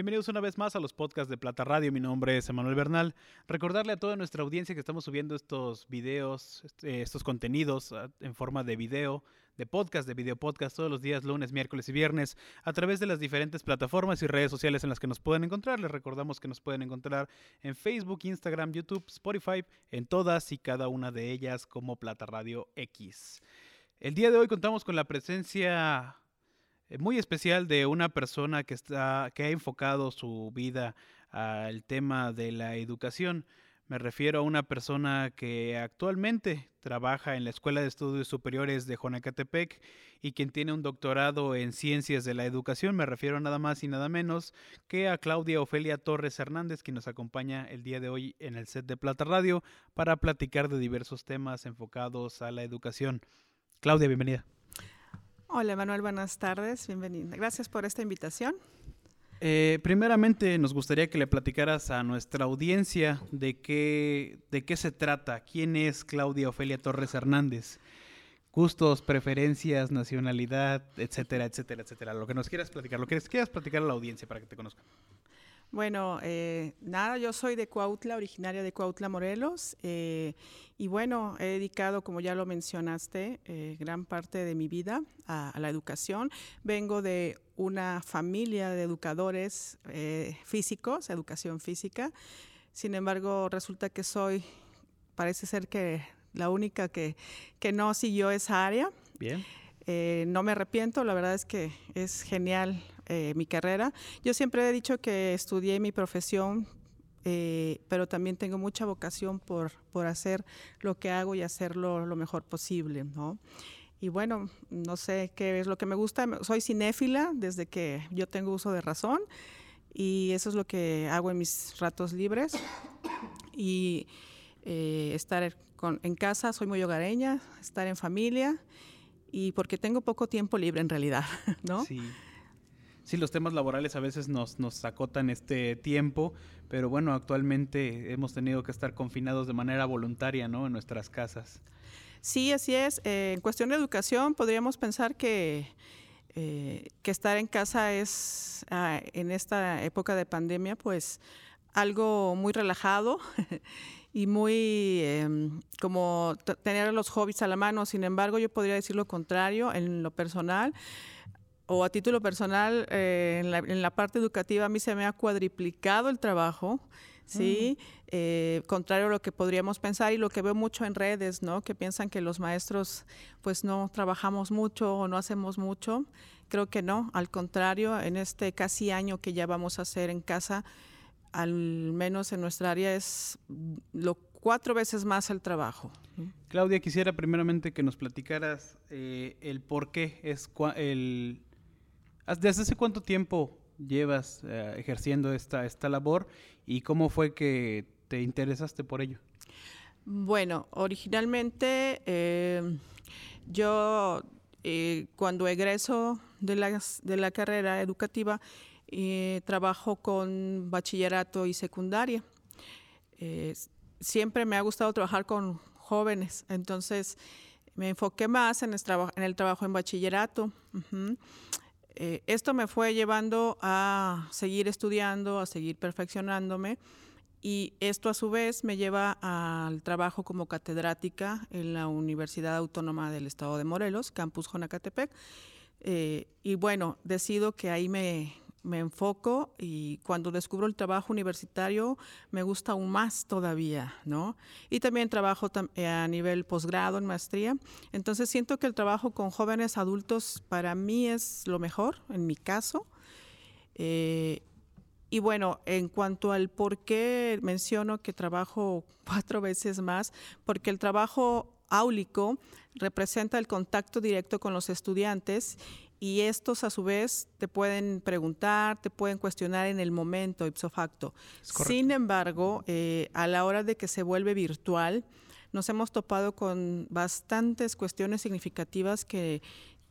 Bienvenidos una vez más a los podcasts de Plata Radio. Mi nombre es Emanuel Bernal. Recordarle a toda nuestra audiencia que estamos subiendo estos videos, este, estos contenidos ah, en forma de video, de podcast, de video podcast, todos los días, lunes, miércoles y viernes, a través de las diferentes plataformas y redes sociales en las que nos pueden encontrar. Les recordamos que nos pueden encontrar en Facebook, Instagram, YouTube, Spotify, en todas y cada una de ellas como Plata Radio X. El día de hoy contamos con la presencia muy especial de una persona que, está, que ha enfocado su vida al tema de la educación. Me refiero a una persona que actualmente trabaja en la Escuela de Estudios Superiores de Jonacatepec y quien tiene un doctorado en Ciencias de la Educación. Me refiero nada más y nada menos que a Claudia Ofelia Torres Hernández, quien nos acompaña el día de hoy en el set de Plata Radio para platicar de diversos temas enfocados a la educación. Claudia, bienvenida. Hola Manuel, buenas tardes, bienvenida. Gracias por esta invitación. Eh, primeramente nos gustaría que le platicaras a nuestra audiencia de qué, de qué se trata, quién es Claudia Ofelia Torres Hernández, gustos, preferencias, nacionalidad, etcétera, etcétera, etcétera. Lo que nos quieras platicar, lo que quieras platicar a la audiencia para que te conozcan. Bueno, eh, nada, yo soy de Cuautla, originaria de Cuautla, Morelos, eh, y bueno, he dedicado, como ya lo mencionaste, eh, gran parte de mi vida a, la educación. Vengo de una familia de educadores físicos, educación física. Sin embargo, resulta que soy, parece ser que la única que, que no siguió esa área. Bien. no me arrepiento, la verdad es que es genial eh, mi carrera. Yo siempre he dicho que estudié mi profesión, eh, pero también tengo mucha vocación por, por hacer lo que hago y hacerlo lo mejor posible, ¿no? Y bueno, no sé qué es lo que me gusta. Soy cinéfila desde que yo tengo uso de razón y eso es lo que hago en mis ratos libres. Y eh, estar en casa, soy muy hogareña, estar en familia y porque tengo poco tiempo libre en realidad, ¿no? Sí. Sí, los temas laborales a veces nos, nos acotan este tiempo, pero bueno, actualmente hemos tenido que estar confinados de manera voluntaria, ¿no? En nuestras casas. Sí, así es. Eh, en cuestión de educación, podríamos pensar que, eh, que estar en casa es, ah, en esta época de pandemia, pues algo muy relajado y muy em, como tener los hobbies a la mano. Sin embargo, yo podría decir lo contrario en lo personal o a título personal, eh, en, la, parte educativa a mí se me ha cuadriplicado el trabajo, ¿sí? Mm. Eh, contrario a lo que podríamos pensar y lo que veo mucho en redes, ¿no? Que piensan que los maestros pues no trabajamos mucho o no hacemos mucho. Creo que no, al contrario, en este casi año que ya vamos a hacer en casa, al menos en nuestra área es lo cuatro veces más el trabajo. Claudia, quisiera primeramente que nos platicaras eh, el por qué es el ¿Desde hace cuánto tiempo llevas eh, ejerciendo esta, esta labor y cómo fue que te interesaste por ello? Bueno, originalmente eh, yo eh, cuando egreso de la, de la carrera educativa trabajo con bachillerato y secundaria. siempre me ha gustado trabajar con jóvenes, entonces me enfoqué más en el trabajo en bachillerato. Eh, esto me fue llevando a seguir estudiando, a seguir perfeccionándome y esto a su vez me lleva al trabajo como catedrática en la Universidad Autónoma del Estado de Morelos, Campus Jonacatepec. Eh, y bueno, decido que ahí me, me enfoco y cuando descubro el trabajo universitario me gusta aún más todavía, ¿no? Y también trabajo eh, a nivel posgrado en maestría. Entonces siento que el trabajo con jóvenes adultos para mí es lo mejor, en mi caso. Eh, y bueno, en cuanto al por qué menciono que trabajo cuatro veces más, porque el trabajo áulico representa el contacto directo con los estudiantes y estos a su vez te pueden preguntar, te pueden cuestionar en el momento ipso facto. Sin embargo, eh, a la hora de que se vuelve virtual, nos hemos topado con bastantes cuestiones significativas que,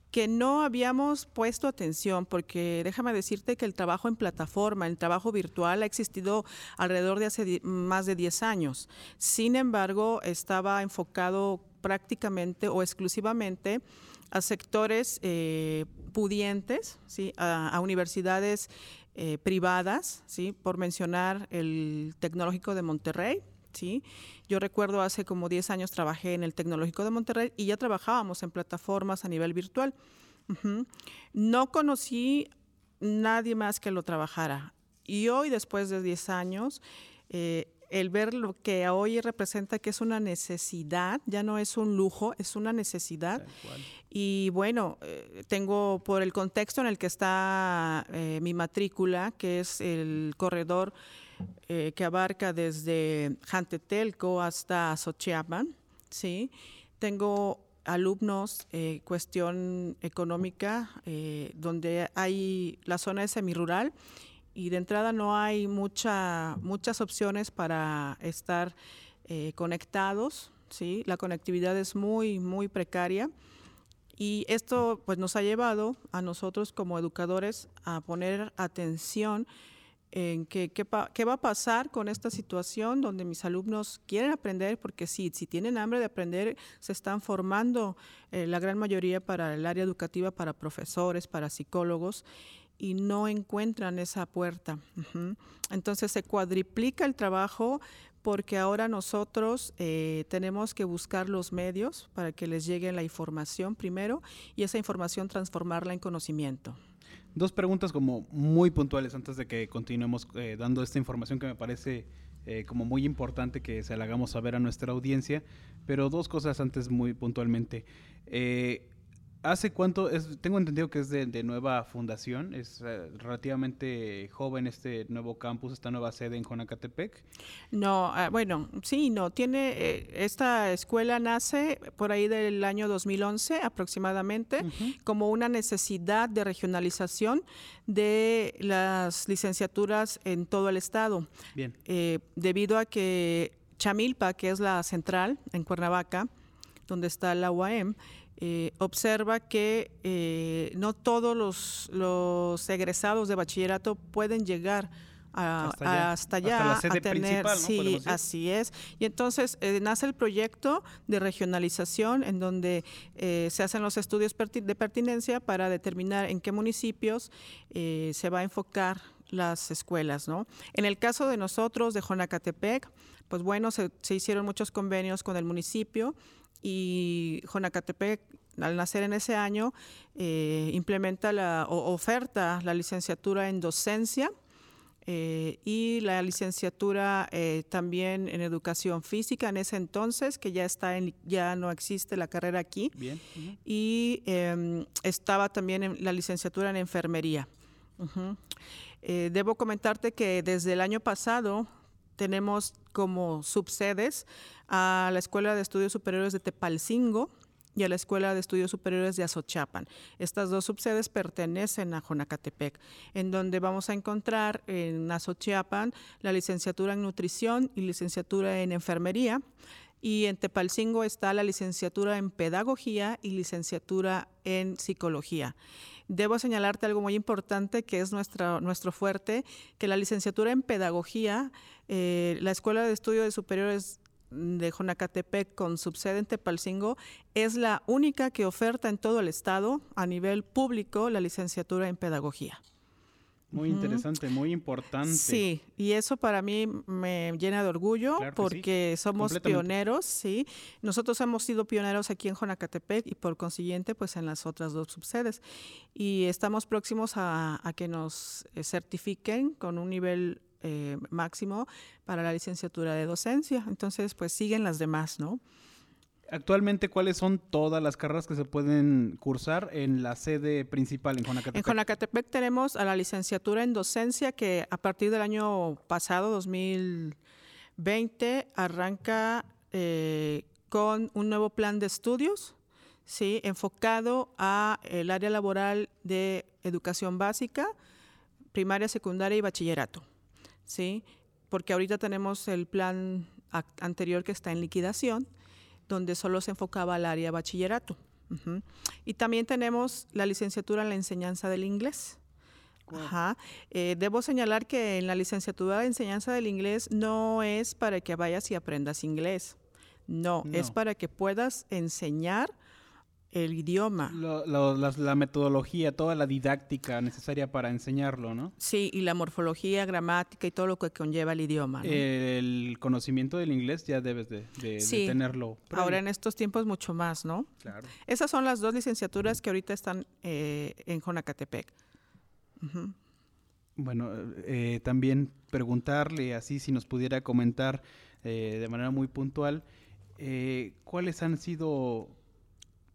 que no habíamos puesto atención, porque déjame decirte que el trabajo en plataforma, el trabajo virtual ha existido alrededor de hace más de 10 años. Sin embargo, estaba enfocado prácticamente o exclusivamente a sectores eh, pudientes, ¿sí? a, universidades eh, privadas, ¿sí? Por mencionar el Tecnológico de Monterrey, ¿sí? Yo recuerdo hace como 10 años trabajé en el Tecnológico de Monterrey y ya trabajábamos en plataformas a nivel virtual. No conocí nadie más que lo trabajara. Y hoy, después de 10 años, eh, el ver lo que hoy representa que es una necesidad, ya no es un lujo, es una necesidad. Y bueno, eh, tengo por el contexto en el que está eh, mi matrícula, que es el corredor eh, que abarca desde Jantetelco hasta Xochiapan, ¿sí? Tengo alumnos, cuestión económica, donde hay, la zona es semirural y de entrada no hay mucha, muchas opciones para estar conectados, ¿sí? La conectividad es muy, muy precaria y esto pues nos ha llevado a nosotros como educadores a poner atención en qué, qué, va a pasar con esta situación donde mis alumnos quieren aprender, porque sí, si tienen hambre de aprender, se están formando eh, la gran mayoría para el área educativa, para profesores, para psicólogos, y no encuentran esa puerta. Entonces se cuadriplica el trabajo porque ahora nosotros eh, tenemos que buscar los medios para que les llegue la información primero y esa información transformarla en conocimiento. Dos preguntas como muy puntuales antes de que continuemos eh, dando esta información que me parece eh, como muy importante que se la hagamos saber a nuestra audiencia, pero dos cosas antes muy puntualmente. ¿Hace cuánto? Es, tengo entendido que es de, nueva fundación, es eh, relativamente joven este nuevo campus, esta nueva sede en Jonacatepec. No, ah, bueno, sí, no, tiene, eh, esta escuela nace por ahí del año 2011 aproximadamente como una necesidad de regionalización de las licenciaturas en todo el estado. Bien. Eh, debido a que Chamilpa, que es la central en Cuernavaca, donde está la UAM, eh, observa que eh, no todos los, egresados de bachillerato pueden llegar hasta allá, a tener, sí, así es. Y entonces eh, nace el proyecto de regionalización en donde se hacen los estudios de pertinencia para determinar en qué municipios se va a enfocar las escuelas, ¿no? En el caso de nosotros, de Jonacatepec, pues bueno, se, se hicieron muchos convenios con el municipio y Jonacatepec, al nacer en ese año, eh, implementa la oferta la licenciatura en docencia eh, y la licenciatura eh, también en educación física en ese entonces, que ya está en, ya no existe la carrera aquí. Y em, estaba también en la licenciatura en enfermería. debo comentarte que desde el año pasado tenemos como subsedes a la Escuela de Estudios Superiores de Tepalcingo y a la Escuela de Estudios Superiores de Azochapan. Estas dos subsedes pertenecen a Jonacatepec, en donde vamos a encontrar en Azochapan la licenciatura en nutrición y licenciatura en enfermería. Y en Tepalcingo está la licenciatura en pedagogía y licenciatura en psicología. Debo señalarte algo muy importante que es nuestra, nuestro fuerte, que la licenciatura en pedagogía, eh, la Escuela de Estudios Superiores de Jonacatepec con subsede en Tepalcingo es la única que oferta en todo el estado a nivel público la licenciatura en pedagogía. Muy interesante, muy importante. Sí, y eso para mí me llena de orgullo porque somos pioneros, sí. Nosotros hemos sido pioneros aquí en Jonacatepec y por consiguiente pues en las otras dos subsedes. Y estamos próximos a, que nos eh, certifiquen con un nivel eh, máximo para la licenciatura de docencia. Entonces pues siguen las demás, ¿no? Actualmente, ¿cuáles son todas las carreras que se pueden cursar en la sede principal en Jonacatepec? En Jonacatepec tenemos a la licenciatura en docencia que a partir del año pasado, 2020, arranca eh, con un nuevo plan de estudios, sí, enfocado a el área laboral de educación básica, primaria, secundaria y bachillerato, sí, porque ahorita tenemos el plan anterior que está en liquidación donde solo se enfocaba al área bachillerato. Y también tenemos la licenciatura en la enseñanza del inglés. Eh, debo señalar que en la licenciatura de enseñanza del inglés no es para que vayas y aprendas inglés. No, es para que puedas enseñar el idioma. la, metodología, toda la didáctica necesaria para enseñarlo, ¿no? Sí, y la morfología, gramática y todo lo que conlleva el idioma. El conocimiento del inglés ya debes de, tenerlo. Ahora en estos tiempos mucho más, ¿no? Claro. Esas son las dos licenciaturas que ahorita están eh, en Jonacatepec. Bueno, eh, también preguntarle así si nos pudiera comentar eh, de manera muy puntual cuáles han sido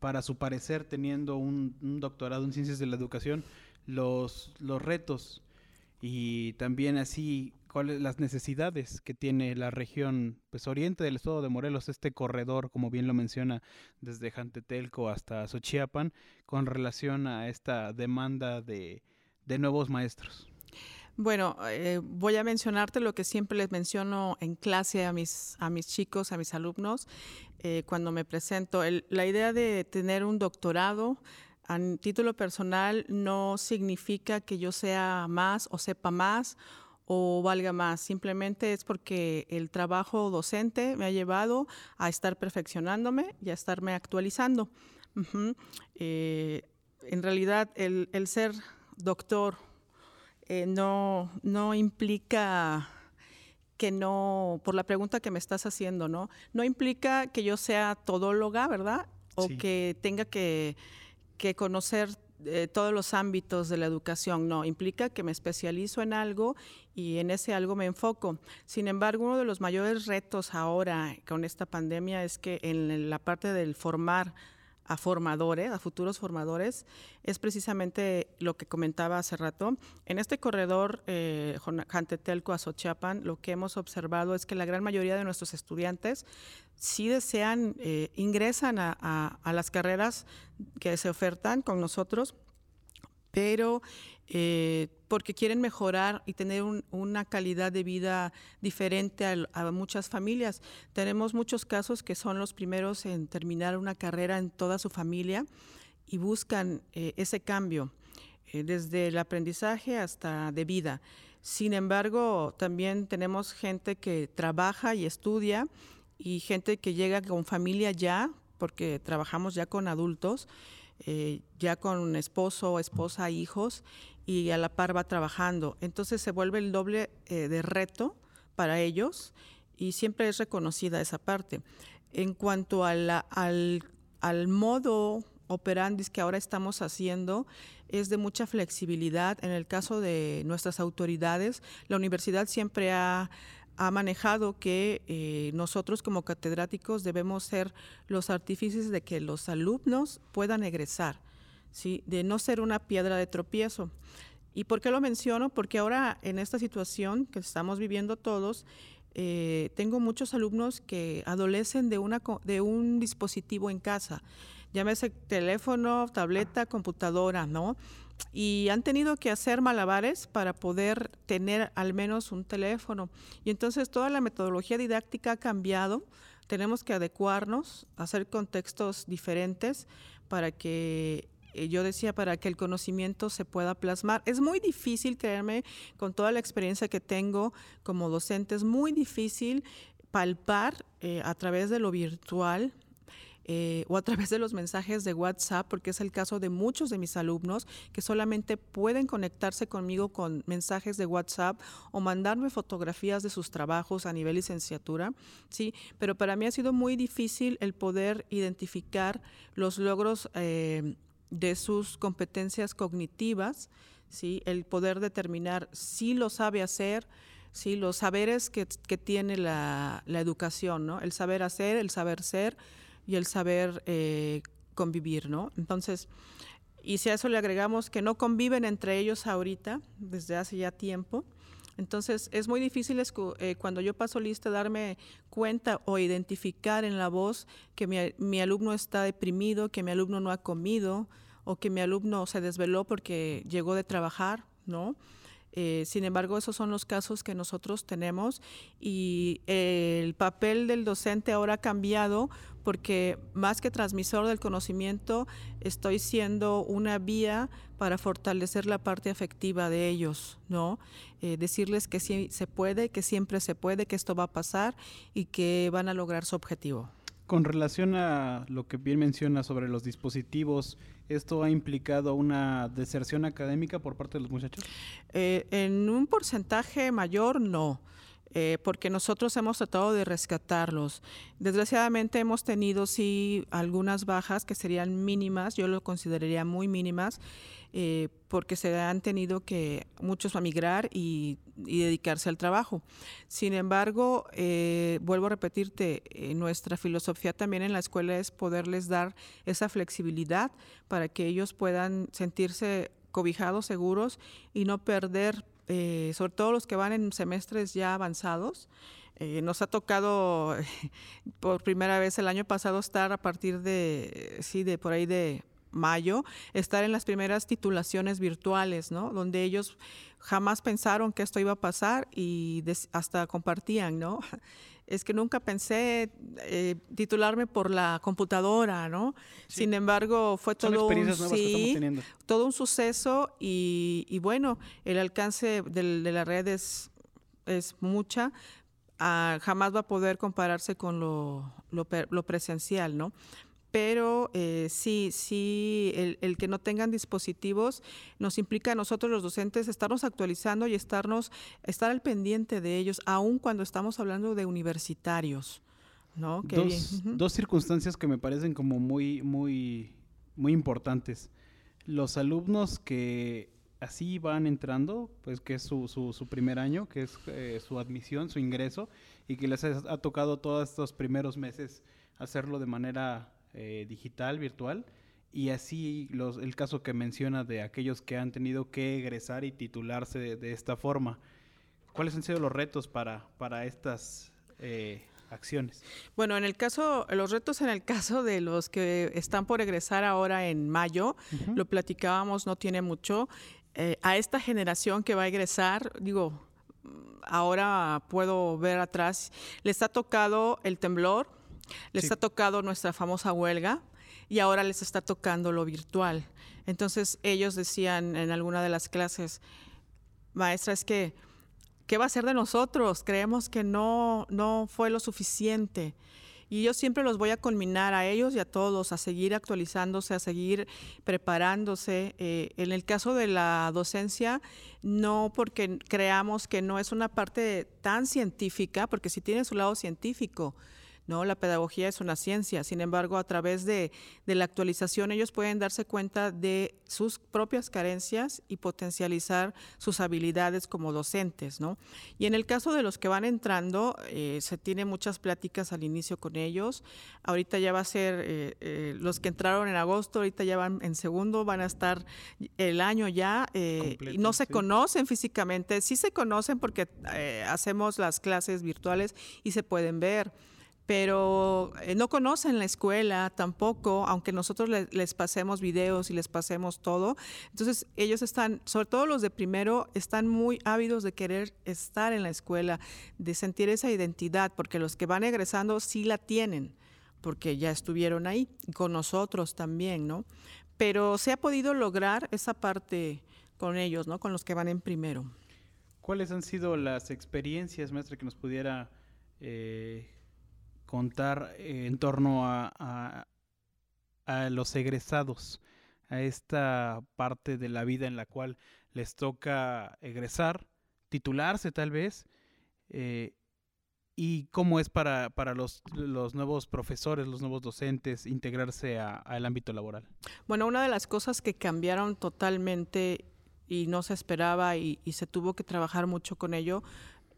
para su parecer, teniendo un, doctorado en ciencias de la educación, los, los retos y también así cuáles las necesidades que tiene la región pues oriente del estado de Morelos, este corredor, como bien lo menciona, desde Jantetelco hasta Xochiapan, con relación a esta demanda de, de nuevos maestros. Bueno, eh, voy a mencionarte lo que siempre les menciono en clase a mis, a mis chicos, a mis alumnos, eh, cuando me presento. la idea de tener un doctorado a título personal no significa que yo sea más o sepa más o valga más. Simplemente es porque el trabajo docente me ha llevado a estar perfeccionándome y a estarme actualizando. Eh, en realidad, el, el ser doctor eh, no, no implica que no, por la pregunta que me estás haciendo, ¿no? No implica que yo sea todóloga, ¿verdad? O que tenga que, conocer eh, todos los ámbitos de la educación, no, implica que me especializo en algo y en ese algo me enfoco. Sin embargo, uno de los mayores retos ahora con esta pandemia es que en la parte del formar a formadores, a futuros formadores, es precisamente lo que comentaba hace rato. En este corredor eh, Jantetelco a Xochiapan, lo que hemos observado es que la gran mayoría de nuestros estudiantes sí desean, eh, ingresan a las carreras que se ofertan con nosotros, pero eh, porque quieren mejorar y tener una calidad de vida diferente a, muchas familias. Tenemos muchos casos que son los primeros en terminar una carrera en toda su familia y buscan eh, ese cambio, eh, desde el aprendizaje hasta de vida. Sin embargo, también tenemos gente que trabaja y estudia y gente que llega con familia ya, porque trabajamos ya con adultos, ya con esposo, esposa, hijos, y a la par va trabajando. Entonces se vuelve el doble eh, de reto para ellos y siempre es reconocida esa parte. En cuanto a la, al, al modo operandis que ahora estamos haciendo es de mucha flexibilidad. En el caso de nuestras autoridades, la universidad siempre ha, ha manejado que eh, nosotros como catedráticos debemos ser los artífices de que los alumnos puedan egresar. ¿Sí? de no ser una piedra de tropiezo. ¿Y por qué lo menciono? Porque ahora en esta situación que estamos viviendo todos, eh, tengo muchos alumnos que adolecen de, una, de un dispositivo en casa, llámese teléfono, tableta, computadora, ¿no? Y han tenido que hacer malabares para poder tener al menos un teléfono. Y entonces toda la metodología didáctica ha cambiado. Tenemos que adecuarnos, hacer contextos diferentes para que yo decía, para que el conocimiento se pueda plasmar. Es muy difícil, créanme, con toda la experiencia que tengo como docente, es muy difícil palpar eh, a través de lo virtual eh, o a través de los mensajes de WhatsApp, porque es el caso de muchos de mis alumnos que solamente pueden conectarse conmigo con mensajes de WhatsApp o mandarme fotografías de sus trabajos a nivel licenciatura, sí, pero para mí ha sido muy difícil el poder identificar los logros de sus competencias cognitivas, ¿sí? el poder determinar si lo sabe hacer, ¿sí? los saberes que, tiene la, educación, ¿no? el saber hacer, el saber ser y el saber eh, convivir. ¿no? Entonces, y si a eso le agregamos que no conviven entre ellos ahorita, desde hace ya tiempo, entonces es muy difícil eh, cuando yo paso lista darme cuenta o identificar en la voz que mi, mi, alumno está deprimido, que mi alumno no ha comido o que mi alumno se desveló porque llegó de trabajar, ¿no? Eh, sin embargo, esos son los casos que nosotros tenemos y el papel del docente ahora ha cambiado porque más que transmisor del conocimiento, estoy siendo una vía para fortalecer la parte afectiva de ellos, ¿no? Eh, decirles que sí se puede, que siempre se puede, que esto va a pasar y que van a lograr su objetivo. Con relación a lo que bien menciona sobre los dispositivos, ¿esto ha implicado una deserción académica por parte de los muchachos? Eh, en un porcentaje mayor, no. Eh, porque nosotros hemos tratado de rescatarlos. Desgraciadamente hemos tenido sí algunas bajas que serían mínimas, yo lo consideraría muy mínimas, eh, porque se han tenido que muchos a migrar y, dedicarse al trabajo. Sin embargo, eh, vuelvo a repetirte, nuestra filosofía también en la escuela es poderles dar esa flexibilidad para que ellos puedan sentirse cobijados, seguros y no perder eh, sobre todo los que van en semestres ya avanzados. Eh, nos ha tocado por primera vez el año pasado estar a partir de, sí, de por ahí de mayo, estar en las primeras titulaciones virtuales, ¿no? Donde ellos jamás pensaron que esto iba a pasar y hasta compartían, ¿no? es que nunca pensé eh, titularme por la computadora, ¿no? Sin embargo, fue todo un, sí, todo un suceso y, bueno, el alcance de, de la red es, es mucha, ah, jamás va a poder compararse con lo, lo, lo presencial, ¿no? Pero eh, sí, sí, el, que no tengan dispositivos nos implica a nosotros los docentes estarnos actualizando y estarnos, estar al pendiente de ellos, aun cuando estamos hablando de universitarios. ¿no? dos, dos circunstancias que me parecen como muy, muy, muy importantes. Los alumnos que así van entrando, pues que es su, su, primer año, que es eh, su admisión, su ingreso, y que les ha, tocado todos estos primeros meses hacerlo de manera eh, digital, virtual, y así los, el caso que menciona de aquellos que han tenido que egresar y titularse de, esta forma. ¿Cuáles han sido los retos para, para estas eh, acciones? Bueno, en el caso, los retos en el caso de los que están por egresar ahora en mayo, lo platicábamos, no tiene mucho. Eh, a esta generación que va a egresar, digo, ahora puedo ver atrás, les ha tocado el temblor, les ha tocado nuestra famosa huelga y ahora les está tocando lo virtual. Entonces ellos decían en alguna de las clases, maestra, es que, ¿qué va a ser de nosotros? Creemos que no, no fue lo suficiente. Y yo siempre los voy a culminar a ellos y a todos a seguir actualizándose, a seguir preparándose. Eh, en el caso de la docencia, no porque creamos que no es una parte tan científica, porque sí tiene su lado científico, ¿no? La pedagogía es una ciencia, sin embargo, a través de, la actualización ellos pueden darse cuenta de sus propias carencias y potencializar sus habilidades como docentes, ¿no? Y en el caso de los que van entrando, eh, se tiene muchas pláticas al inicio con ellos. Ahorita ya va a ser, eh, eh, los que entraron en agosto, ahorita ya van en segundo, van a estar el año ya, y no se conocen físicamente, sí se conocen porque hacemos las clases virtuales y se pueden ver pero eh, no conocen la escuela tampoco, aunque nosotros les, pasemos videos y les pasemos todo. Entonces ellos están, sobre todo los de primero, están muy ávidos de querer estar en la escuela, de sentir esa identidad, porque los que van egresando sí la tienen, porque ya estuvieron ahí, con nosotros también, ¿no? Pero se ha podido lograr esa parte con ellos, ¿no? Con los que van en primero. ¿Cuáles han sido las experiencias, maestra, que nos pudiera... Eh, contar eh, en torno a, a, los egresados, a esta parte de la vida en la cual les toca egresar, titularse tal vez, eh, y cómo es para, para los, los, nuevos profesores, los nuevos docentes, integrarse al ámbito laboral. Bueno, una de las cosas que cambiaron totalmente y no se esperaba y, y se tuvo que trabajar mucho con ello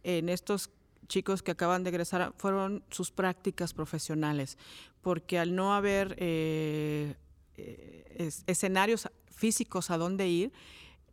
en estos chicos que acaban de egresar fueron sus prácticas profesionales, porque al no haber eh, eh, escenarios físicos a dónde ir,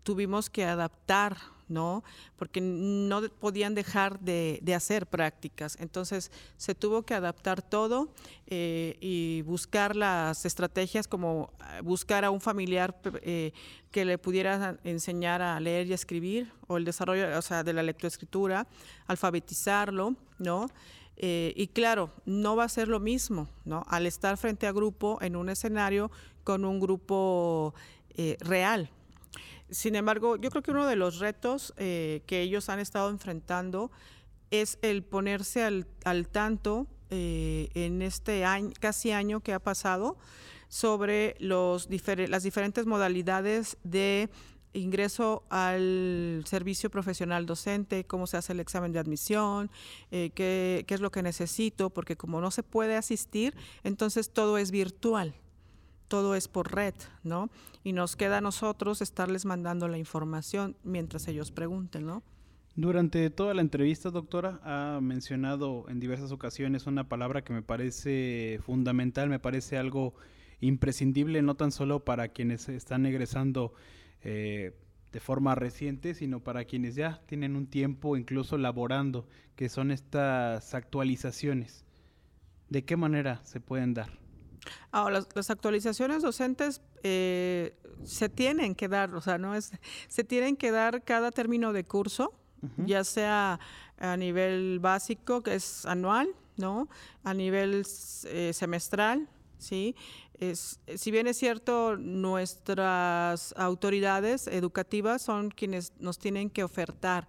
tuvimos que adaptar ¿no? Porque no podían dejar de, hacer prácticas. Entonces se tuvo que adaptar todo eh, y buscar las estrategias como eh, buscar a un familiar eh, que le pudiera enseñar a leer y escribir o el desarrollo, o sea, de la lectoescritura, alfabetizarlo, ¿no? y claro, no va a ser lo mismo, ¿no? Al estar frente a grupo en un escenario con un grupo real, sin embargo, yo creo que uno de los retos eh, que ellos han estado enfrentando es el ponerse al, tanto eh, en este año, casi año que ha pasado sobre los las diferentes modalidades de ingreso al servicio profesional docente, cómo se hace el examen de admisión, eh, qué, qué es lo que necesito, porque como no se puede asistir, entonces todo es virtual todo es por red, ¿no? Y nos queda a nosotros estarles mandando la información mientras ellos pregunten, ¿no? Durante toda la entrevista, doctora, ha mencionado en diversas ocasiones una palabra que me parece fundamental, me parece algo imprescindible, no tan solo para quienes están egresando eh, de forma reciente, sino para quienes ya tienen un tiempo incluso laborando, que son estas actualizaciones. ¿De qué manera se pueden dar? Ahora, las, actualizaciones docentes eh, se tienen que dar, o sea, no es, se tienen que dar cada término de curso, ya sea a nivel básico, que es anual, ¿no? A nivel eh, semestral, ¿sí? Es, si bien es cierto, nuestras autoridades educativas son quienes nos tienen que ofertar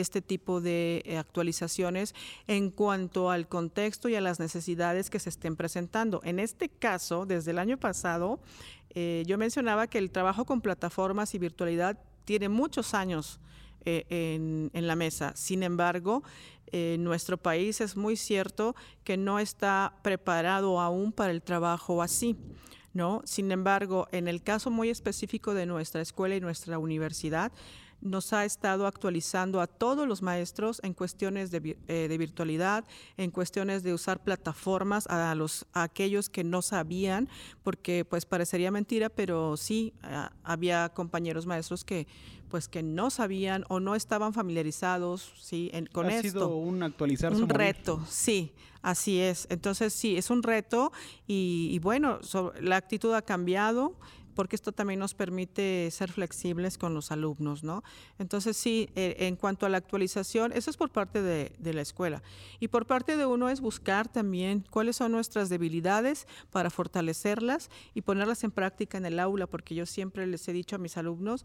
este tipo de eh, actualizaciones en cuanto al contexto y a las necesidades que se estén presentando. En este caso, desde el año pasado, eh, yo mencionaba que el trabajo con plataformas y virtualidad tiene muchos años eh, en, la mesa. Sin embargo, eh, nuestro país es muy cierto que no está preparado aún para el trabajo así. ¿no? Sin embargo, en el caso muy específico de nuestra escuela y nuestra universidad, nos ha estado actualizando a todos los maestros en cuestiones de, eh, virtualidad, en cuestiones de usar plataformas a, los, aquellos que no sabían, porque pues parecería mentira, pero sí había compañeros maestros que pues que no sabían o no estaban familiarizados sí con ha esto. sido un actualizar un reto sí así es entonces sí es un reto y, bueno la actitud ha cambiado porque esto también nos permite ser flexibles con los alumnos, ¿no? Entonces, sí, eh, en cuanto a la actualización, eso es por parte de, la escuela. Y por parte de uno es buscar también cuáles son nuestras debilidades para fortalecerlas y ponerlas en práctica en el aula, porque yo siempre les he dicho a mis alumnos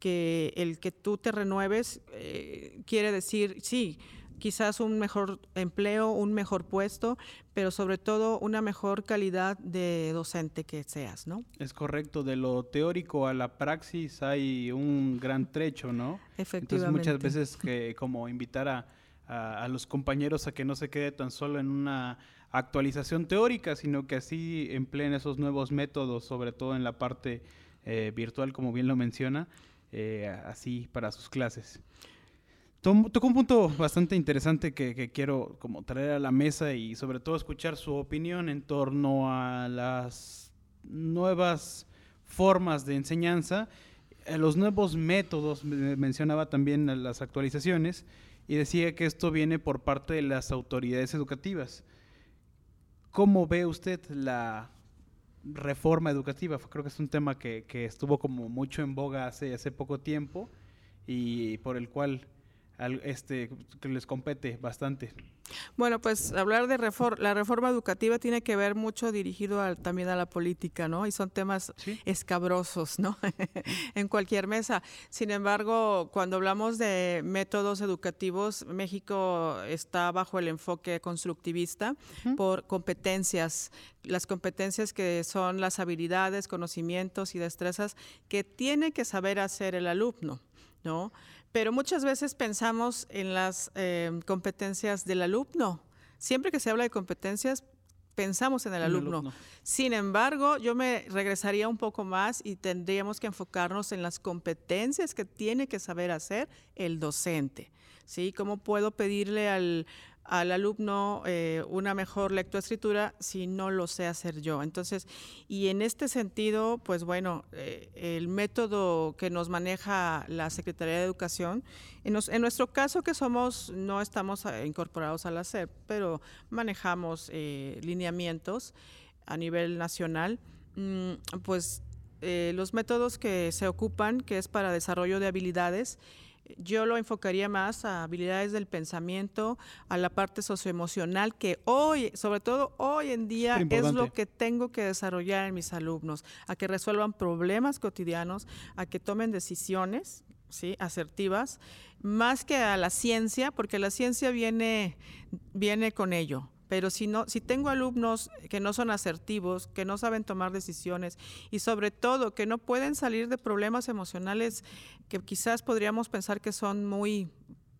que el que tú te renueves eh, quiere decir, sí, quizás un mejor empleo, un mejor puesto, pero sobre todo una mejor calidad de docente que seas, ¿no? Es correcto, de lo teórico a la praxis hay un gran trecho, ¿no? Efectivamente. Entonces muchas veces que como invitar a, a, los compañeros a que no se quede tan solo en una actualización teórica, sino que así empleen esos nuevos métodos, sobre todo en la parte eh, virtual, como bien lo menciona, eh, así para sus clases. Tocó un punto bastante interesante que, quiero como traer a la mesa y sobre todo escuchar su opinión en torno a las nuevas formas de enseñanza, a los nuevos métodos, mencionaba también las actualizaciones y decía que esto viene por parte de las autoridades educativas. ¿Cómo ve usted la reforma educativa? Creo que es un tema que, que estuvo como mucho en boga hace, hace poco tiempo y por el cual este, que les compete bastante. Bueno, pues hablar de reforma, la reforma educativa tiene que ver mucho dirigido también a la política, ¿no? Y son temas escabrosos, ¿no? en cualquier mesa. Sin embargo, cuando hablamos de métodos educativos, México está bajo el enfoque constructivista por competencias, las competencias que son las habilidades, conocimientos y destrezas que tiene que saber hacer el alumno, ¿no? Pero muchas veces pensamos en las eh, competencias del alumno. Siempre que se habla de competencias, pensamos en el, alumno. Sin embargo, yo me regresaría un poco más y tendríamos que enfocarnos en las competencias que tiene que saber hacer el docente. ¿sí? ¿Cómo puedo pedirle al, al alumno eh, una mejor lectoescritura si no lo sé hacer yo. Entonces, y en este sentido, pues bueno, eh, el método que nos maneja la Secretaría de Educación, en, nuestro caso que somos, no estamos eh, incorporados a la SEP, pero manejamos lineamientos a nivel nacional, mm, pues los métodos que se ocupan, que es para desarrollo de habilidades, yo lo enfocaría más a habilidades del pensamiento, a la parte socioemocional, que hoy, sobre todo hoy en día, es lo que tengo que desarrollar en mis alumnos, a que resuelvan problemas cotidianos, a que tomen decisiones ¿sí? asertivas, más que a la ciencia, porque la ciencia viene, viene con ello pero si no, si tengo alumnos que no son asertivos, que no saben tomar decisiones y sobre todo que no pueden salir de problemas emocionales que quizás podríamos pensar que son muy,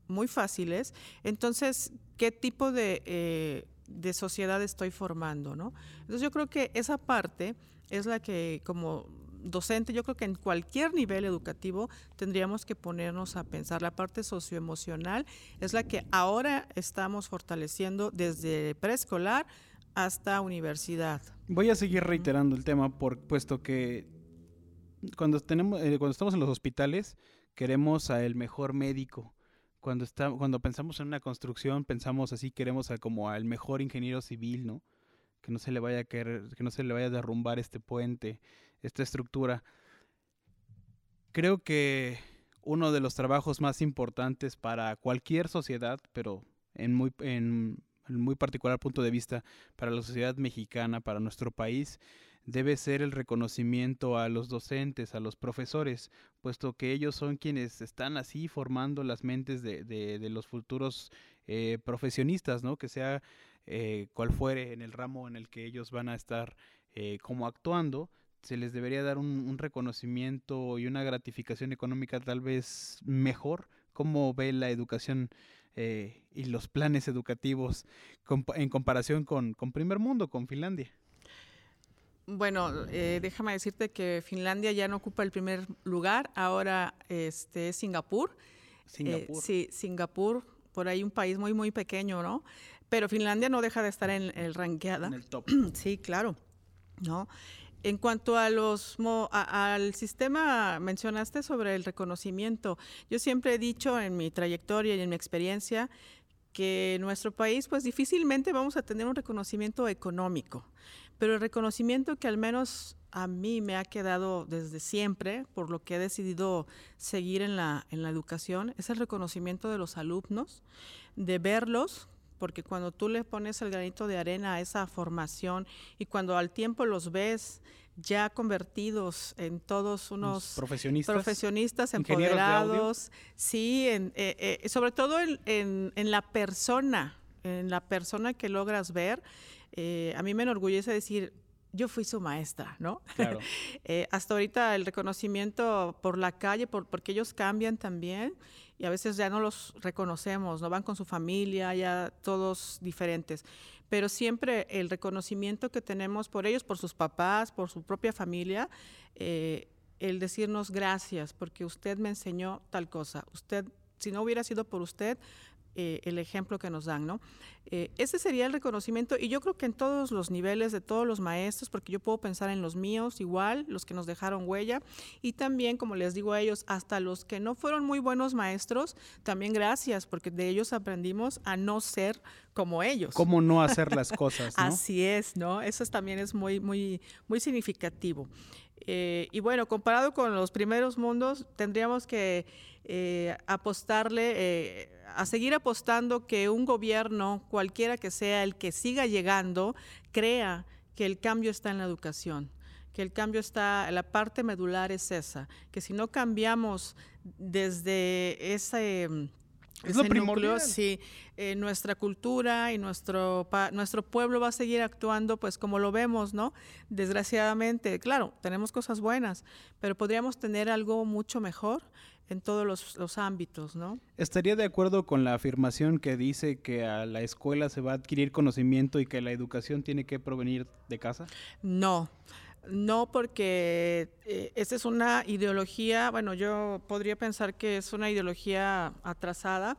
muy fáciles, entonces, ¿qué tipo de, eh, de sociedad estoy formando? ¿no? Entonces yo creo que esa parte es la que como docente, yo creo que en cualquier nivel educativo tendríamos que ponernos a pensar. La parte socioemocional es la que ahora estamos fortaleciendo desde preescolar hasta universidad. Voy a seguir reiterando el tema, por, puesto que cuando, tenemos, eh, cuando estamos en los hospitales queremos a el mejor médico. Cuando, está, cuando pensamos en una construcción, pensamos así, queremos a como al mejor ingeniero civil, ¿no? Que no se le vaya a que no se le vaya a derrumbar este puente, esta estructura. Creo que uno de los trabajos más importantes para cualquier sociedad, pero en muy, en, muy particular punto de vista para la sociedad mexicana, para nuestro país, debe ser el reconocimiento a los docentes, a los profesores, puesto que ellos son quienes están así formando las mentes de, de, los futuros eh, profesionistas, ¿no? Que sea eh, cual fuere en el ramo en el que ellos van a estar eh, como actuando, se les debería dar un, reconocimiento y una gratificación económica tal vez mejor. ¿Cómo ve la educación eh, y los planes educativos en comparación con, primer mundo, con Finlandia? Bueno, eh, déjame decirte que Finlandia ya no ocupa el primer lugar, ahora este, es Singapur. Singapur. sí, Singapur, por ahí un país muy, muy pequeño, ¿no? Pero Finlandia no deja de estar en el ranqueada. En el top. sí, claro. ¿no? En cuanto a los al sistema, mencionaste sobre el reconocimiento. Yo siempre he dicho en mi trayectoria y en mi experiencia que en nuestro país, pues difícilmente vamos a tener un reconocimiento económico, pero el reconocimiento que al menos a mí me ha quedado desde siempre, por lo que he decidido seguir en la, en la educación, es el reconocimiento de los alumnos, de verlos porque cuando tú le pones el granito de arena a esa formación y cuando al tiempo los ves ya convertidos en todos unos profesionistas, profesionistas empoderados, sí, en, eh, eh, sobre todo en, en, la persona, en la persona que logras ver. Eh, a mí me enorgullece decir, yo fui su maestra, ¿no? Claro. hasta ahorita el reconocimiento por la calle, por, porque ellos cambian también y a veces ya no los reconocemos, no van con su familia, ya todos diferentes. Pero siempre el reconocimiento que tenemos por ellos, por sus papás, por su propia familia, eh, el decirnos gracias porque usted me enseñó tal cosa. Usted, si no hubiera sido por usted, eh, el ejemplo que nos dan, ¿no? Eh, ese sería el reconocimiento y yo creo que en todos los niveles de todos los maestros, porque yo puedo pensar en los míos igual, los que nos dejaron huella y también, como les digo a ellos, hasta los que no fueron muy buenos maestros, también gracias, porque de ellos aprendimos a no ser como ellos. Cómo no hacer las cosas, ¿no? Así es, ¿no? Eso también es muy, muy, muy significativo. Eh, y bueno, comparado con los primeros mundos, tendríamos que eh, apostarle, eh, a seguir apostando que un gobierno, cualquiera que sea el que siga llegando, crea que el cambio está en la educación que el cambio está, la parte medular es esa, que si no cambiamos desde ese es lo primordial. sí, eh, nuestra cultura y nuestro, nuestro pueblo va a seguir actuando pues como lo vemos, ¿no? Desgraciadamente, claro, tenemos cosas buenas, pero podríamos tener algo mucho mejor en todos los, los, ámbitos, ¿no? ¿Estaría de acuerdo con la afirmación que dice que a la escuela se va a adquirir conocimiento y que la educación tiene que provenir de casa? No. No, porque eh, esa es una ideología, bueno, yo podría pensar que es una ideología atrasada.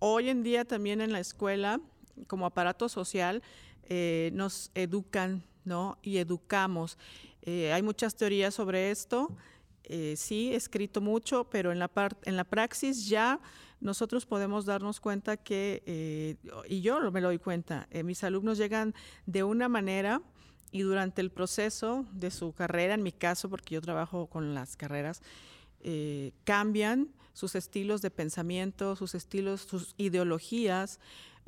Hoy en día también en la escuela, como aparato social, eh, nos educan, ¿no? Y educamos. Eh, hay muchas teorías sobre esto. Sí, he escrito mucho, pero en la, en la praxis ya nosotros podemos darnos cuenta que, y yo me lo doy cuenta, mis alumnos llegan de una manera y durante el proceso de su carrera, en mi caso, porque yo trabajo con las carreras, eh, cambian sus estilos de pensamiento, sus estilos, sus ideologías.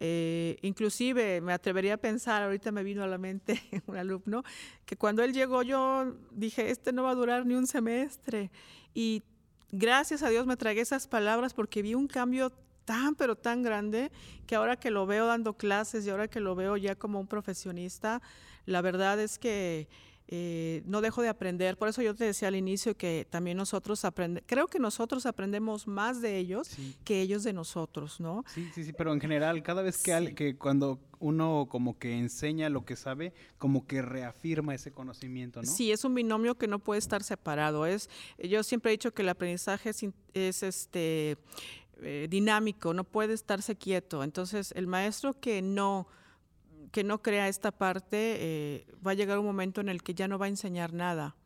Eh, inclusive me atrevería a pensar, ahorita me vino a la mente un alumno, que cuando él llegó yo dije, este no va a durar ni un semestre. Y gracias a Dios me tragué esas palabras porque vi un cambio tan, pero tan grande que ahora que lo veo dando clases y ahora que lo veo ya como un profesionista, la verdad es que eh, no dejo de aprender. Por eso yo te decía al inicio que también nosotros aprendemos, creo que nosotros aprendemos más de ellos que ellos de nosotros, ¿no? Sí, sí, sí, pero en general, cada vez que, que cuando uno como que enseña lo que sabe, como que reafirma ese conocimiento, ¿no? Sí, es un binomio que no puede estar separado. Es, yo siempre he dicho que el aprendizaje es, este eh, dinámico, no puede estarse quieto. Entonces, el maestro que no que no crea esta parte, eh, va a llegar un momento en el que ya no va a enseñar nada,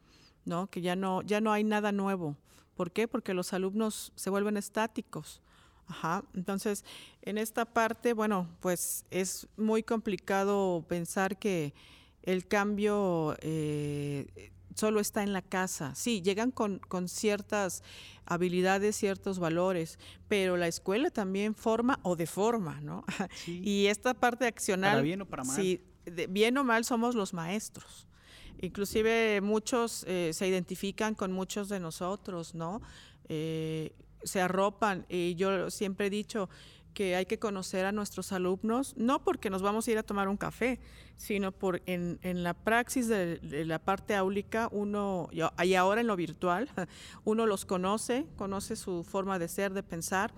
¿no? Que ya no, ya no hay nada nuevo. ¿Por qué? Porque los alumnos se vuelven estáticos. Ajá. Entonces, en esta parte, bueno, pues es muy complicado pensar que el cambio eh, solo está en la casa. Sí, llegan con, con, ciertas habilidades, ciertos valores, pero la escuela también forma o deforma, ¿no? Y esta parte accional... Para bien o para mal. Sí, bien o mal somos los maestros. Inclusive muchos eh, se identifican con muchos de nosotros, ¿no? Eh, se arropan y yo siempre he dicho, que hay que conocer a nuestros alumnos, no porque nos vamos a ir a tomar un café, sino por en, en la praxis de, la parte áulica, uno, y ahora en lo virtual, uno los conoce, conoce su forma de ser, de pensar,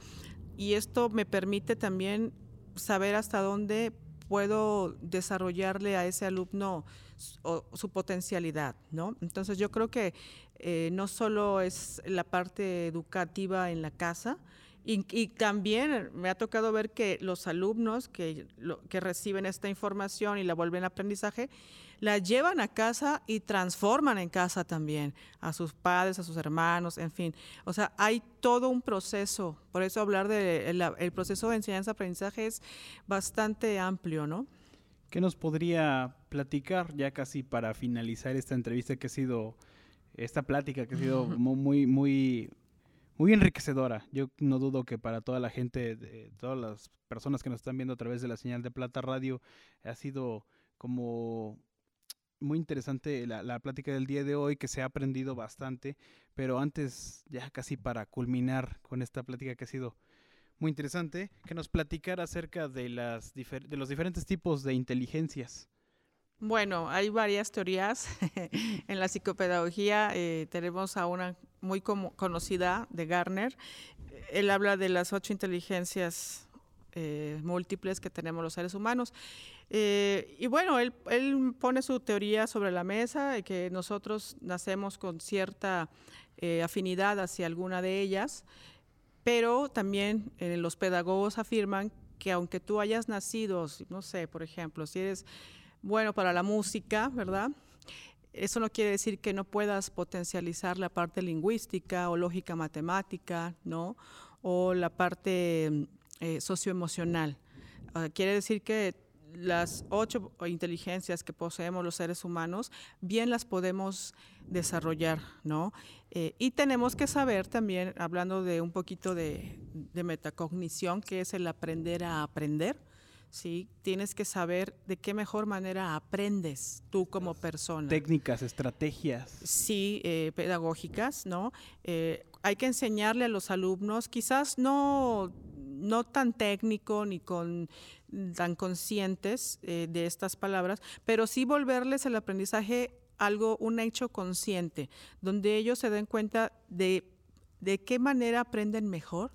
y esto me permite también saber hasta dónde puedo desarrollarle a ese alumno su, su potencialidad, ¿no? Entonces yo creo que eh, no solo es la parte educativa en la casa, y, también me ha tocado ver que los alumnos que, que reciben esta información y la vuelven aprendizaje, la llevan a casa y transforman en casa también a sus padres, a sus hermanos, en fin. O sea, hay todo un proceso. Por eso hablar del de el proceso de enseñanza-aprendizaje es bastante amplio, ¿no? ¿Qué nos podría platicar ya casi para finalizar esta entrevista que ha sido, esta plática que ha sido muy, muy muy enriquecedora. Yo no dudo que para toda la gente, de, todas las personas que nos están viendo a través de la señal de Plata Radio, ha sido como muy interesante la, plática del día de hoy, que se ha aprendido bastante, pero antes, ya casi para culminar con esta plática que ha sido muy interesante, que nos platicara acerca de, las de los diferentes tipos de inteligencias. Bueno, hay varias teorías. en la psicopedagogía eh, tenemos a una muy conocida de Garner. Él habla de las ocho inteligencias eh, múltiples que tenemos los seres humanos. Eh, y bueno, él, él, pone su teoría sobre la mesa, que nosotros nacemos con cierta afinidad hacia alguna de ellas, pero también los pedagogos afirman que aunque tú hayas nacido, no sé, por ejemplo, si eres bueno para la música, ¿verdad? Eso no quiere decir que no puedas potencializar la parte lingüística o lógica matemática, ¿no? O la parte eh, socioemocional. Ah, quiere decir que las ocho inteligencias que poseemos los seres humanos, bien las podemos desarrollar, ¿no? Eh, y tenemos que saber también, hablando de un poquito de, de metacognición, que es el aprender a aprender, ¿sí? Tienes que saber de qué mejor manera aprendes tú como persona. Técnicas, estrategias. Sí, eh, pedagógicas, ¿no? Eh, hay que enseñarle a los alumnos, quizás no, no tan técnico ni con tan conscientes eh, de estas palabras, pero sí volverles el aprendizaje algo, un hecho consciente, donde ellos se den cuenta de de qué manera aprenden mejor,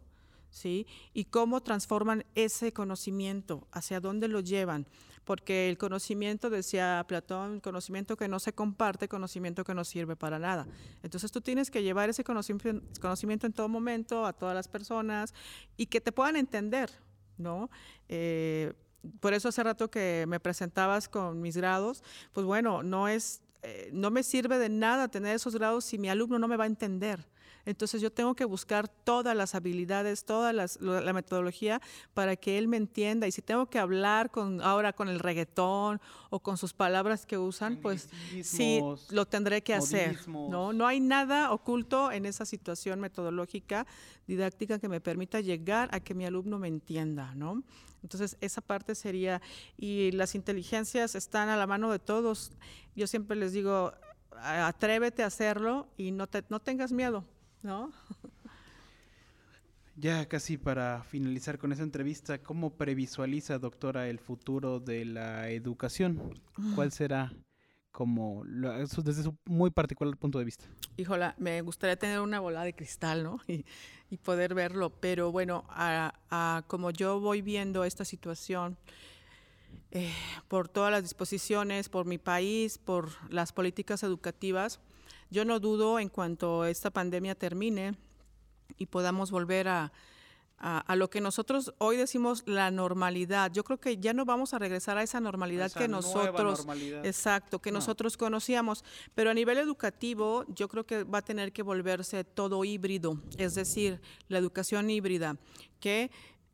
¿sí? Y cómo transforman ese conocimiento, hacia dónde lo llevan. Porque el conocimiento, decía Platón, conocimiento que no se comparte, conocimiento que no sirve para nada. Entonces tú tienes que llevar ese conocimiento, en todo momento a todas las personas y que te puedan entender, ¿no? Eh, por eso hace rato que me presentabas con mis grados, pues bueno, no es, eh, no me sirve de nada tener esos grados si mi alumno no me va a entender. Entonces yo tengo que buscar todas las habilidades, toda la metodología para que él me entienda. Y si tengo que hablar con ahora con el reggaetón o con sus palabras que usan, pues sí, lo tendré que hacer. ¿no? no hay nada oculto en esa situación metodológica, didáctica que me permita llegar a que mi alumno me entienda. ¿no? Entonces, esa parte sería, y las inteligencias están a la mano de todos. Yo siempre les digo, atrévete a hacerlo y no, te, no tengas miedo. ¿No? Ya casi para finalizar con esa entrevista, ¿cómo previsualiza, doctora, el futuro de la educación? ¿Cuál mm. será como desde su muy particular punto de vista? Híjola, me gustaría tener una bola de cristal, ¿no? Y, poder verlo, pero bueno, a, como yo voy viendo esta situación, eh, por todas las disposiciones, por mi país, por las políticas educativas, yo no dudo en cuanto esta pandemia termine y podamos volver a, a, lo que nosotros hoy decimos la normalidad. Yo creo que ya no vamos a regresar a esa normalidad que nosotros, exacto, que nosotros conocíamos. Pero a nivel educativo, yo creo que va a tener que volverse todo híbrido, es decir, la educación híbrida, que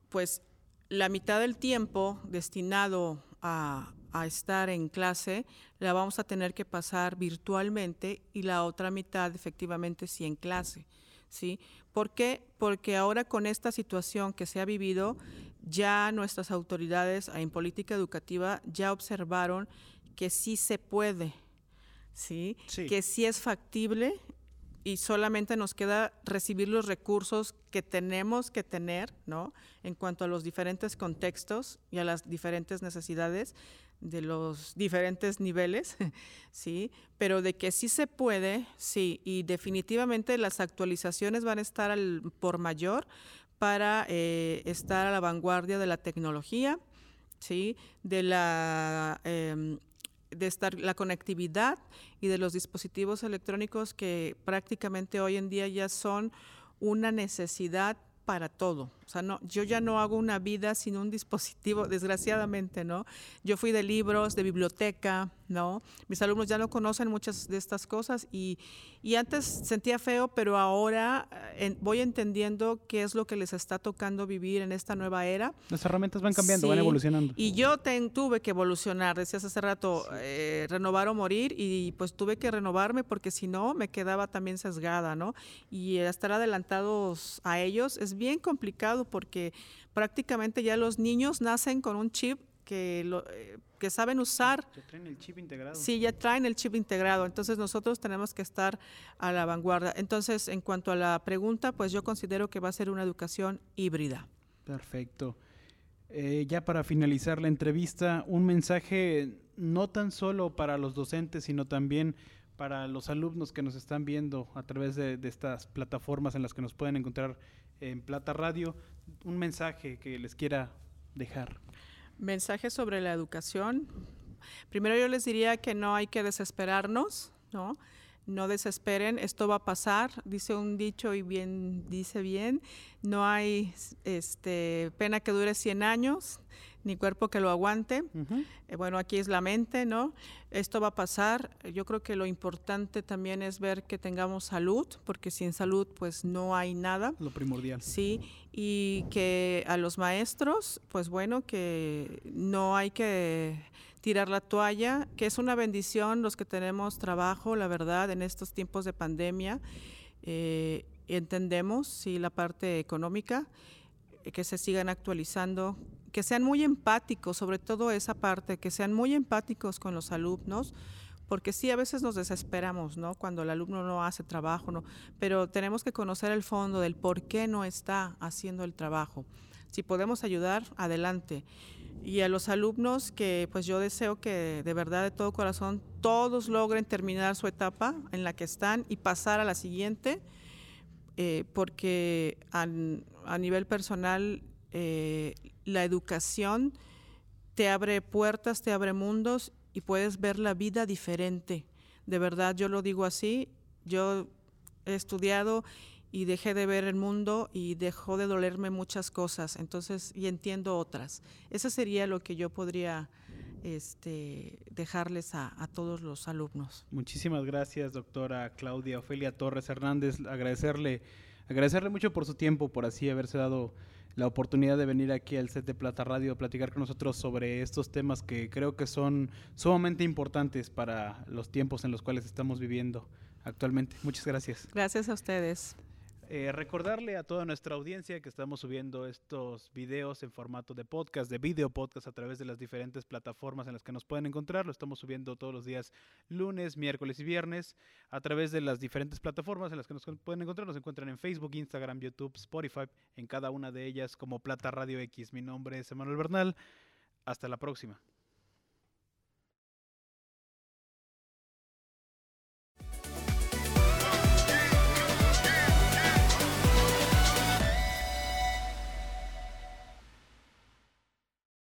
pues la mitad del tiempo destinado a, a estar en clase la vamos a tener que pasar virtualmente y la otra mitad efectivamente sí en clase. ¿sí? ¿Por qué? Porque ahora con esta situación que se ha vivido, ya nuestras autoridades en política educativa ya observaron que sí se puede, ¿sí? Que sí es factible y solamente nos queda recibir los recursos que tenemos que tener, ¿no? En cuanto a los diferentes contextos y a las diferentes necesidades de los diferentes niveles, sí, pero de que sí se puede, sí, y definitivamente las actualizaciones van a estar al, por mayor para eh, estar a la vanguardia de la tecnología, sí, de la em, de estar la conectividad y de los dispositivos electrónicos que prácticamente hoy en día ya son una necesidad para todo. O sea, no, yo ya no hago una vida sin un dispositivo, desgraciadamente, ¿no? Yo fui de libros, de biblioteca, ¿no? Mis alumnos ya no conocen muchas de estas cosas y, y antes sentía feo, pero ahora eh, voy entendiendo qué es lo que les está tocando vivir en esta nueva era. Las herramientas van cambiando, van evolucionando. Y yo tuve que evolucionar, decías hace rato, eh, renovar o morir y pues tuve que renovarme porque si no me quedaba también sesgada, ¿no? Y estar adelantados a ellos es bien complicado porque prácticamente ya los niños nacen con un chip que, lo, eh, que saben usar. Ya traen el chip integrado. Sí, ya traen el chip integrado. Entonces nosotros tenemos que estar a la vanguardia. Entonces, en cuanto a la pregunta, pues yo considero que va a ser una educación híbrida. Perfecto. Eh, ya para finalizar la entrevista, un mensaje no tan solo para los docentes, sino también para los alumnos que nos están viendo a través de, de estas plataformas en las que nos pueden encontrar en Plata Radio, un mensaje que les quiera dejar. Mensaje sobre la educación. Primero yo les diría que no hay que desesperarnos, ¿no? No desesperen, esto va a pasar, dice un dicho y bien dice bien, no hay este pena que dure 100 años, ni cuerpo que lo aguante. Eh, bueno, aquí es la mente, ¿no? Esto va a pasar. Yo creo que lo importante también es ver que tengamos salud, porque sin salud pues no hay nada. Lo primordial. Sí, y que a los maestros, pues bueno, que no hay que tirar la toalla, que es una bendición los que tenemos trabajo, la verdad, en estos tiempos de pandemia. Eh, entendemos, sí, la parte económica, que se sigan actualizando, que sean muy empáticos, sobre todo esa parte, que sean muy empáticos con los alumnos, porque sí, a veces nos desesperamos, ¿no? Cuando el alumno no hace trabajo, ¿no? Pero tenemos que conocer el fondo del por qué no está haciendo el trabajo. Si podemos ayudar, adelante. Y a los alumnos que pues yo deseo que de verdad, de todo corazón, todos logren terminar su etapa en la que están y pasar a la siguiente, eh, porque a, a nivel personal eh, la educación te abre puertas, te abre mundos y puedes ver la vida diferente. De verdad, yo lo digo así, yo he estudiado y dejé de ver el mundo y dejó de dolerme muchas cosas, entonces, y entiendo otras. Eso sería lo que yo podría este, dejarles a, a, todos los alumnos. Muchísimas gracias, doctora Claudia Ofelia Torres Hernández. Agradecerle, agradecerle mucho por su tiempo, por así haberse dado la oportunidad de venir aquí al set de Plata Radio a platicar con nosotros sobre estos temas que creo que son sumamente importantes para los tiempos en los cuales estamos viviendo actualmente. Muchas gracias. Gracias a ustedes. Eh, recordarle a toda nuestra audiencia que estamos subiendo estos videos en formato de podcast, de video podcast a través de las diferentes plataformas en las que nos pueden encontrar. Lo estamos subiendo todos los días lunes, miércoles y viernes a través de las diferentes plataformas en las que nos pueden encontrar. Nos encuentran en Facebook, Instagram, YouTube, Spotify, en cada una de ellas como Plata Radio X. Mi nombre es Emanuel Bernal. Hasta la próxima.